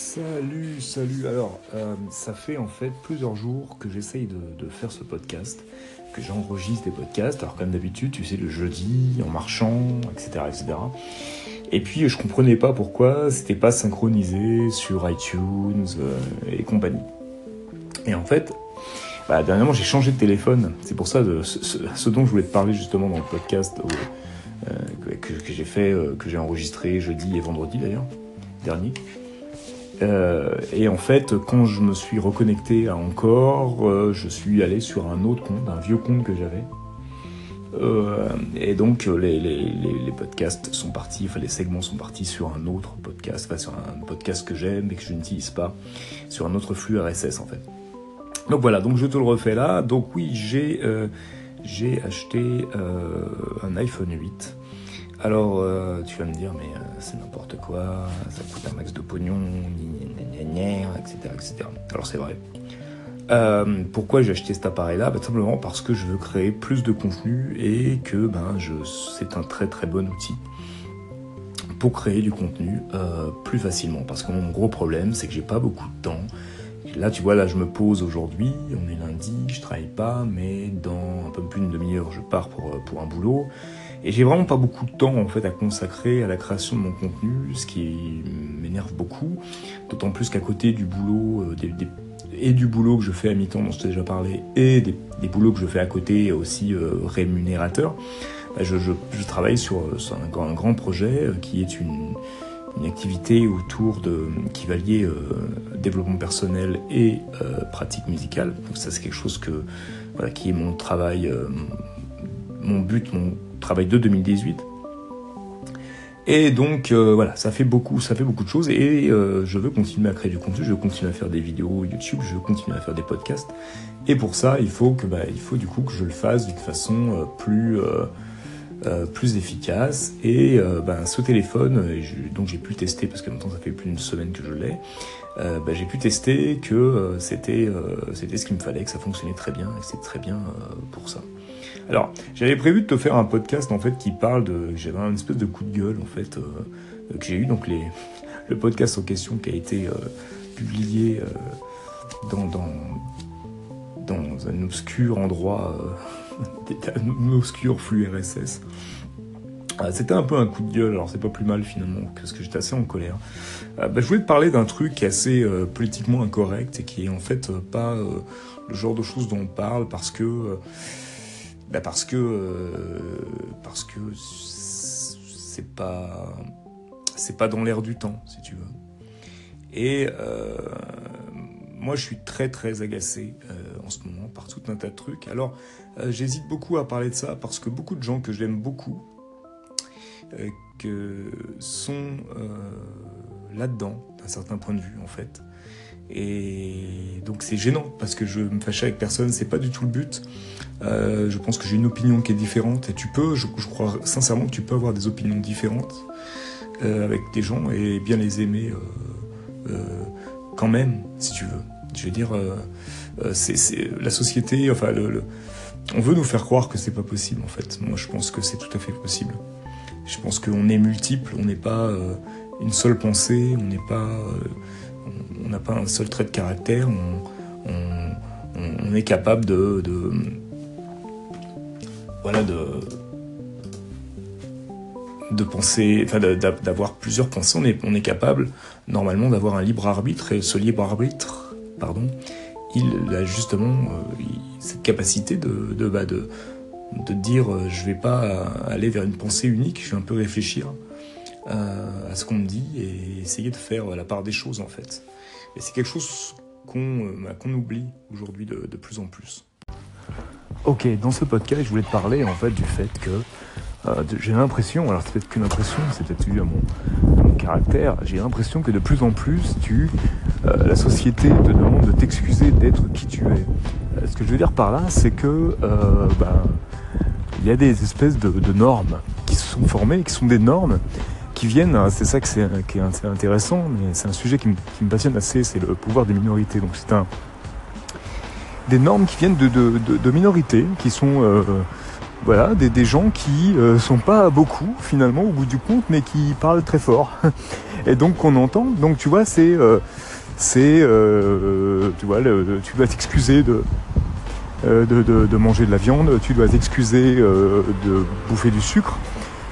Salut, salut. Alors, euh, ça fait en fait plusieurs jours que j'essaye de, faire ce podcast, que j'enregistre des podcasts. Alors, comme d'habitude, tu sais, le jeudi, en marchant, etc., etc. Et puis, je comprenais pas pourquoi c'était pas synchronisé sur iTunes euh, et compagnie. Et en fait, bah, dernièrement, j'ai changé de téléphone. C'est pour ça ce, dont je voulais te parler justement dans le podcast euh, que, j'ai fait, que j'ai enregistré jeudi et vendredi d'ailleurs, dernier. Euh, et en fait, quand je me suis reconnecté à Encore, euh, je suis allé sur un autre compte, un vieux compte que j'avais. Euh, et donc, les, podcasts sont partis, enfin, les segments sont partis sur un autre podcast, enfin, sur un podcast que j'aime mais que je n'utilise pas, sur un autre flux RSS en fait. Donc voilà, donc je te le refais là. Donc oui, j'ai j'ai acheté un iPhone 8. Alors, euh, tu vas me dire, mais euh, c'est n'importe quoi, ça coûte un max de pognon, etc., etc. Alors c'est vrai. Euh, pourquoi j'ai acheté cet appareil-là? Bah, Simplement parce que je veux créer plus de contenu et que ben, c'est un très très bon outil pour créer du contenu plus facilement. Parce que mon gros problème, c'est que j'ai pas beaucoup de temps. Là, tu vois, là, je me pose aujourd'hui, on est lundi, je travaille pas, mais dans un peu plus d'une demi-heure, je pars pour, pour un boulot. Et j'ai vraiment pas beaucoup de temps en fait à consacrer à la création de mon contenu, ce qui m'énerve beaucoup. D'autant plus qu'à côté du boulot, euh, et du boulot que je fais à mi-temps dont je t'ai déjà parlé, et des, des boulots que je fais à côté aussi euh, rémunérateurs, bah, je, travaille sur, euh, sur un, grand- projet euh, qui est une, une activité autour de qui va lier développement personnel et pratique musicale. Donc ça c'est quelque chose que voilà, qui est mon travail, mon but, mon travail de 2018. Et donc euh, voilà, ça fait beaucoup, ça fait beaucoup de choses et euh, je veux continuer à créer du contenu, je veux continuer à faire des vidéos YouTube, je veux continuer à faire des podcasts. Et pour ça, il faut que bah, il faut du coup que je le fasse d'une façon euh, plus euh, plus efficace. Et euh, ben, ce téléphone, donc j'ai pu tester parce que maintenant ça fait plus d'une semaine que je l'ai. euh, ben, j'ai pu tester que c'était c'était ce qu'il me fallait, que ça fonctionnait très bien et que c'était très bien pour ça. Alors, j'avais prévu de te faire un podcast en fait qui parle de. J'avais un espèce de coup de gueule en fait que j'ai eu. Donc les, le podcast en question qui a été publié dans, dans, dans un obscur endroit, euh, un obscur flux RSS. Ah, C'était un peu un coup de gueule, alors c'est pas plus mal finalement, parce que j'étais assez en colère. Euh, bah, je voulais te parler d'un truc qui est assez euh, politiquement incorrect et qui est en fait euh, pas euh, le genre de choses dont on parle parce que euh, bah parce que euh, parce que c'est pas c'est pas dans l'air du temps si tu veux et euh, moi je suis très très agacé euh, en ce moment par tout un tas de trucs. Alors euh, j'hésite beaucoup à parler de ça parce que beaucoup de gens que j'aime beaucoup euh, que sont là-dedans d'un certain point de vue en fait. Et donc c'est gênant parce que je me fâche avec personne, c'est pas du tout le but. Je pense que j'ai une opinion qui est différente et tu peux, je, crois sincèrement que tu peux avoir des opinions différentes avec des gens et bien les aimer quand même, si tu veux. Je veux dire, euh, euh, c'est la société, enfin, le, on veut nous faire croire que c'est pas possible en fait. Moi, je pense que c'est tout à fait possible. Je pense qu'on est multiple, on n'est pas euh, une seule pensée, on n'est pas, on- n'a pas un seul trait de caractère. On, est capable de voilà de de penser, enfin d'avoir plusieurs pensées. On est, on est capable normalement d'avoir un libre arbitre et ce libre arbitre, pardon, il a justement euh, cette capacité de de, bah, de de dire euh, je vais pas aller vers une pensée unique, je vais un peu réfléchir euh, à ce qu'on me dit et essayer de faire la part des choses en fait. Et c'est quelque chose qu'on bah, oublie aujourd'hui de plus en plus. Ok, dans ce podcast, je voulais te parler en fait du fait que euh, j'ai l'impression, alors c'est peut-être qu'une impression, c'est peut-être dû à mon, caractère, j'ai l'impression que de plus en plus, tu, euh, la société te demande de t'excuser d'être qui tu es. Euh, ce que je veux dire par là, c'est que euh, bah, il y a des espèces de, normes qui se sont formées, qui sont des normes qui viennent, hein, c'est ça que qui est intéressant, mais c'est un sujet qui me, qui me passionne assez, c'est le pouvoir des minorités. Donc c'est un des normes qui viennent de, de, de, de minorités, qui sont euh, Voilà, des, gens qui euh, sont pas beaucoup finalement au bout du compte, mais qui parlent très fort. Et donc qu'on entend. Donc tu vois, c'est, euh, c'est, euh, tu vois, tu dois t'excuser de, de, manger de la viande, tu dois t'excuser de bouffer du sucre,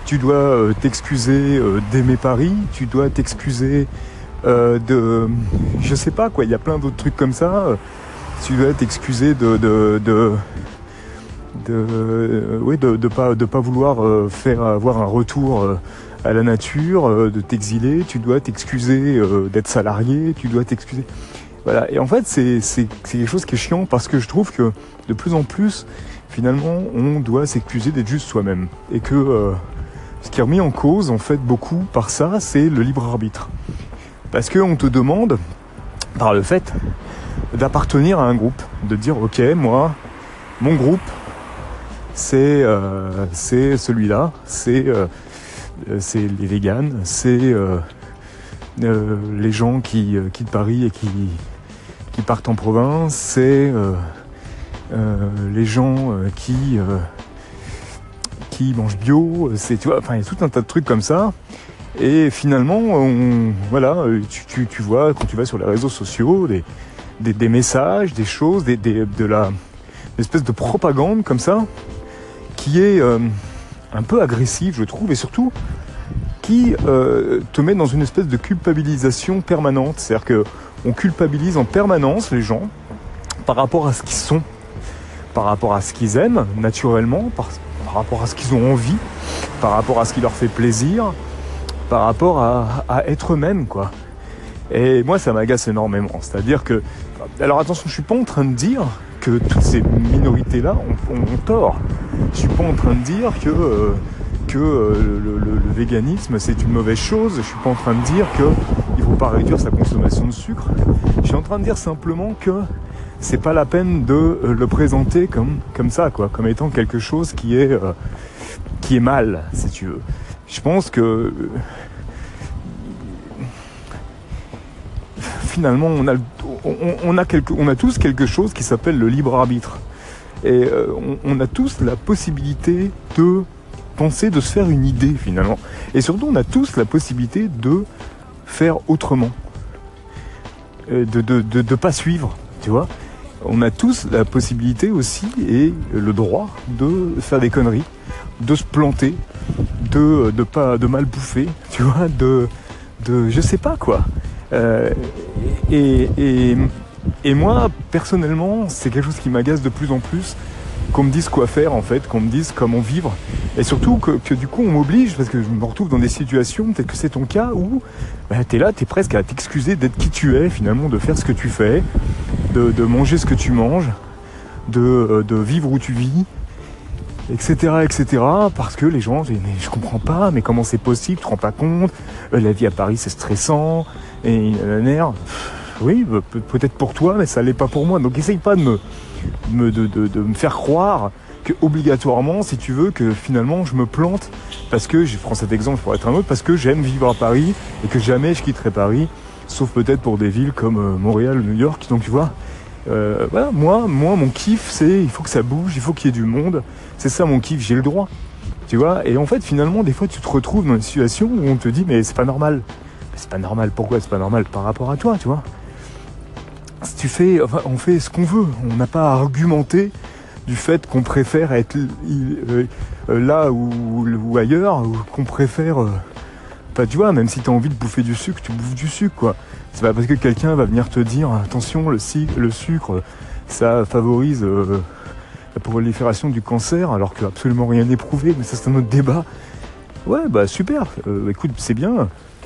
tu dois t'excuser d'aimer Paris, tu dois t'excuser de, je sais pas quoi, il y a plein d'autres trucs comme ça. Tu dois t'excuser de, de de, euh, oui, pas, vouloir euh, faire avoir un retour euh, à la nature, de t'exiler, tu dois t'excuser d'être salarié, tu dois t'excuser. Voilà. Et en fait, c'est quelque chose qui est chiant parce que je trouve que de plus en plus, finalement, on doit s'excuser d'être juste soi-même. Et que ce qui est remis en cause, en fait, beaucoup par ça, c'est le libre arbitre. Parce qu'on te demande, par le fait d'appartenir à un groupe, de dire, ok, moi, mon groupe, c'est euh, c'est celui-là, c'est euh, c'est les véganes, c'est euh, les gens qui quittent Paris et qui, partent en province, c'est les gens qui mangent bio, c'est il y a tout un tas de trucs comme ça. Et finalement, voilà, tu, vois quand tu vas sur les réseaux sociaux des, messages, des choses, de la espèce de propagande comme ça qui est euh, un peu agressif, je trouve, et surtout qui euh, te met dans une espèce de culpabilisation permanente. C'est-à-dire que on culpabilise en permanence les gens par rapport à ce qu'ils sont, par rapport à ce qu'ils aiment naturellement, par, rapport à ce qu'ils ont envie, par rapport à ce qui leur fait plaisir, par rapport à, être eux-mêmes, quoi. Et moi, ça m'agace énormément. C'est-à-dire que, alors attention, je suis pas en train de dire que toutes ces minorités-là ont, tort. Je suis pas en train de dire que, euh, que euh, le, véganisme c'est une mauvaise chose. Je suis pas en train de dire qu'il faut pas réduire sa consommation de sucre. Je suis en train de dire simplement que c'est pas la peine de euh, le présenter comme, comme ça, quoi, comme étant quelque chose qui est, qui est mal, si tu veux. Je pense que finalement on, a on a tous quelque chose qui s'appelle le libre arbitre. Et euh, on, a tous la possibilité de penser, de se faire une idée finalement. Et surtout, on a tous la possibilité de faire autrement. Euh, de ne de, de, pas suivre, tu vois. On a tous la possibilité aussi et le droit de faire des conneries, de se planter, de, de, pas, de mal bouffer, tu vois, de, de je sais pas quoi. Euh, et, et, et moi, personnellement, c'est quelque chose qui m'agace de plus en plus qu'on me dise quoi faire en fait, qu'on me dise comment vivre. Et surtout que, du coup on m'oblige, parce que je me retrouve dans des situations, peut-être que c'est ton cas, où bah, tu es là, tu es presque à t'excuser d'être qui tu es finalement, de faire ce que tu fais, de, manger ce que tu manges, de, de, vivre où tu vis, etc. etc. Parce que les gens disent mais je comprends pas, mais comment c'est possible, tu te rends pas compte, euh, la vie à Paris c'est stressant, et la nerf oui, peut-être pour toi, mais ça l'est pas pour moi. Donc essaye pas de me, de, me faire croire que obligatoirement, si tu veux, que finalement je me plante parce que, je prends cet exemple pour être un autre, parce que j'aime vivre à Paris et que jamais je quitterai Paris, sauf peut-être pour des villes comme euh, Montréal New York. Donc tu vois, euh, voilà, moi, moi, mon kiff, c'est il faut que ça bouge, il faut qu'il y ait du monde. C'est ça mon kiff, j'ai le droit. Tu vois, et en fait, finalement, des fois, tu te retrouves dans une situation où on te dit, mais c'est pas normal. C'est pas normal. Pourquoi c'est pas normal par rapport à toi, tu vois? Tu fais, on fait ce qu'on veut. On n'a pas à argumenter du fait qu'on préfère être euh, euh, là ou, ailleurs, ou qu'on préfère. Euh, tu vois, même si tu as envie de bouffer du sucre, tu bouffes du sucre, quoi. C'est pas parce que quelqu'un va venir te dire attention, le, le sucre, ça favorise la prolifération du cancer, alors que absolument rien n'est prouvé, mais ça c'est un autre débat. Ouais, bah super, écoute, c'est bien.